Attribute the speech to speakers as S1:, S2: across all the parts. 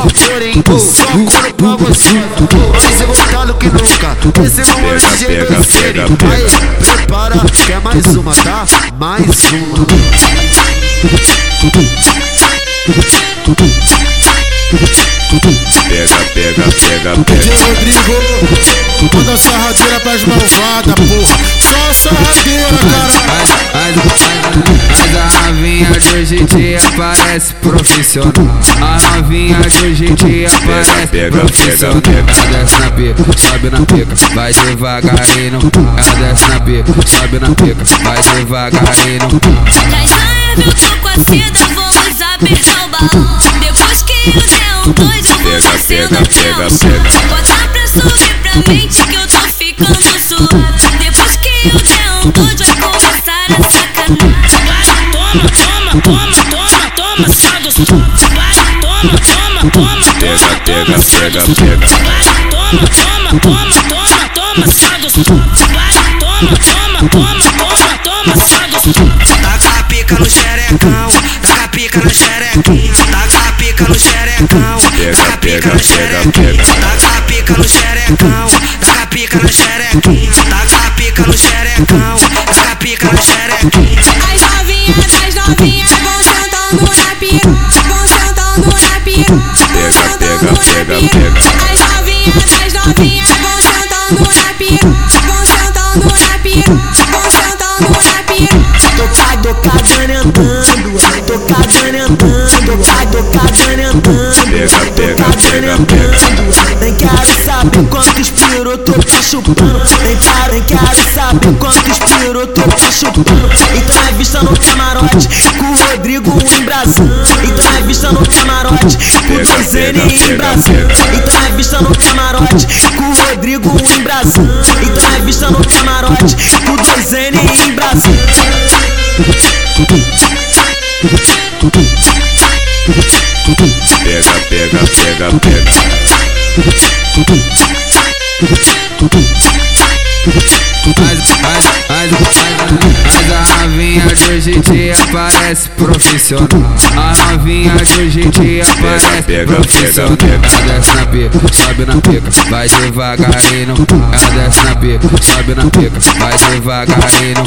S1: porém só pra é meu jeito de ser Aí, prepara, quer mais uma, tá? Mais uma
S2: Pega, pega,
S3: sarradeira pras malvadas, porra. Só sarradeira, caralho.
S4: Novinha de hoje em dia parece profissional. A novinha de hoje em dia parece
S2: pega,
S4: profissional.
S2: pega, pega.
S4: Ela desce na pica, sobe na pica, vai devagarinho. Ela desce na pica, sobe na pica, vai devagarinho.
S5: Já viu, tô com a seda, vamos apertar o balão. Depois que eu der um dois, eu vou
S2: Pega,
S5: descendo
S2: pega, pega.
S5: Bota pra subir pra mente que eu tô ficando suave. Depois que eu der um dois, toma, toma, toma, toma, toma, só toma, toma, toma,
S2: Pega,
S5: toma,
S2: pega,
S5: toma, só
S2: pega,
S5: gostoso.
S2: pega.
S5: Vai, toma, toma, toma, toma, toma, só gostoso. Vai, toma, toma, toma, toma, toma, só gostoso.
S6: Taca a pica no xerecão, taca a pica na xerequinha, taca a pica no xerecão, taca a pica na xerequinha, taca a pica no xerecão, taca a pica na xerequinha, taca a pica no xerecão, taca a pica na xerequinha.
S2: Pega,
S7: pica.
S2: pega.
S7: As novinhas, as novinhas vão sentando na vão sentando na
S2: Pega, pega, pega,
S6: andando. Nem quero saber quantos piroto eu tô chupando, nem quero, nem quero saber quantos piroto eu tô chupando. Então é vista no camarote, com o Rodrigo embrasando. Então é vista no camarote, com o
S2: Pega, pega, pega,
S6: embrasando.
S2: pega.
S6: Então é vista no camarote, com o Rodrigo embrasando. Então é vista no camarote, com o dois N embrasando.
S2: Pega, pega, pega, pega.
S4: Mas, mas, mas, mas a novinha de hoje em dia parece profissional. A novinha de hoje em dia parece
S2: pega,
S4: profissional.
S2: pega.
S4: Ela desce na pica, sobe na pica, vai devagarinho. Ela desce na pica, sobe na pica, vai devagarinho.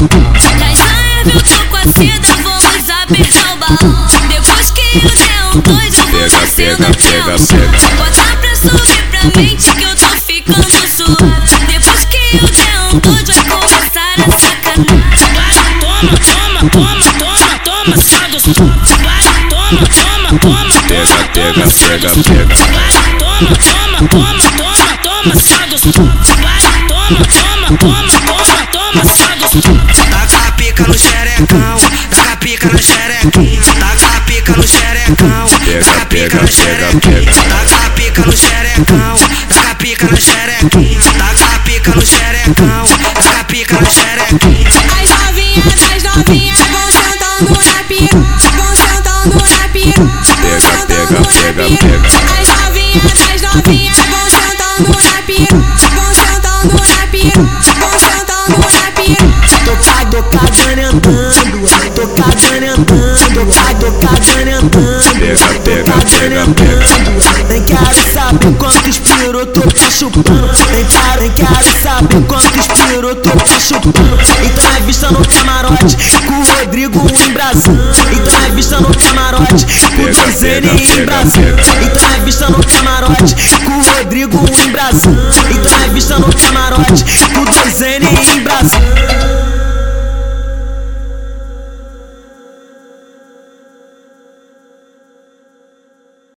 S5: Viu, tô com a seda, vamos apertar o balão. Depois que eu der um dois, eu vou descendo
S2: pega,
S5: até
S2: pega,
S5: o chão. Bota pra subir pra mente que eu tô ficando suave. Depois que eu der um dois, vai começar a sacanagem. Vai, toma, toma, toma, toma, toma, só gostoso. Vai, toma, toma, toma,
S2: Pega, pega, pega, pega.
S5: Vai, toma, toma, toma, toma, toma, só gostoso. Vai, toma, toma, toma, toma, toma, só gostoso.
S6: Taca a pica no xerecão, taca a pica na xerequinha, taca a pica no xerecão, taca pica na xerequinha, taca pica no xerecão, taca pica na xerequinha, taca pica no xerecão, taca pica na xerequinha.
S7: As novinhas, as novinhas vão sentando na pica, vão sentando na pica, vão sentando na pica.
S2: pega.
S7: As novinhas, as novinhas vão sentando na pica, vão sentando na pica,
S6: quantos piroto eu tô chupando, nem quero, nem quero saber quantos piroto eu tô chupando. Então é vista no camarote, com o Rodrigo embrasando. Então é vista no camarote, com o
S2: Pega,
S6: dois N
S2: pega, pega,
S6: embrasando.
S2: pega.
S6: Então é vista no camarote, com o Rodrigo embrasando. Então é vista no camarote, com o dois N embrasando.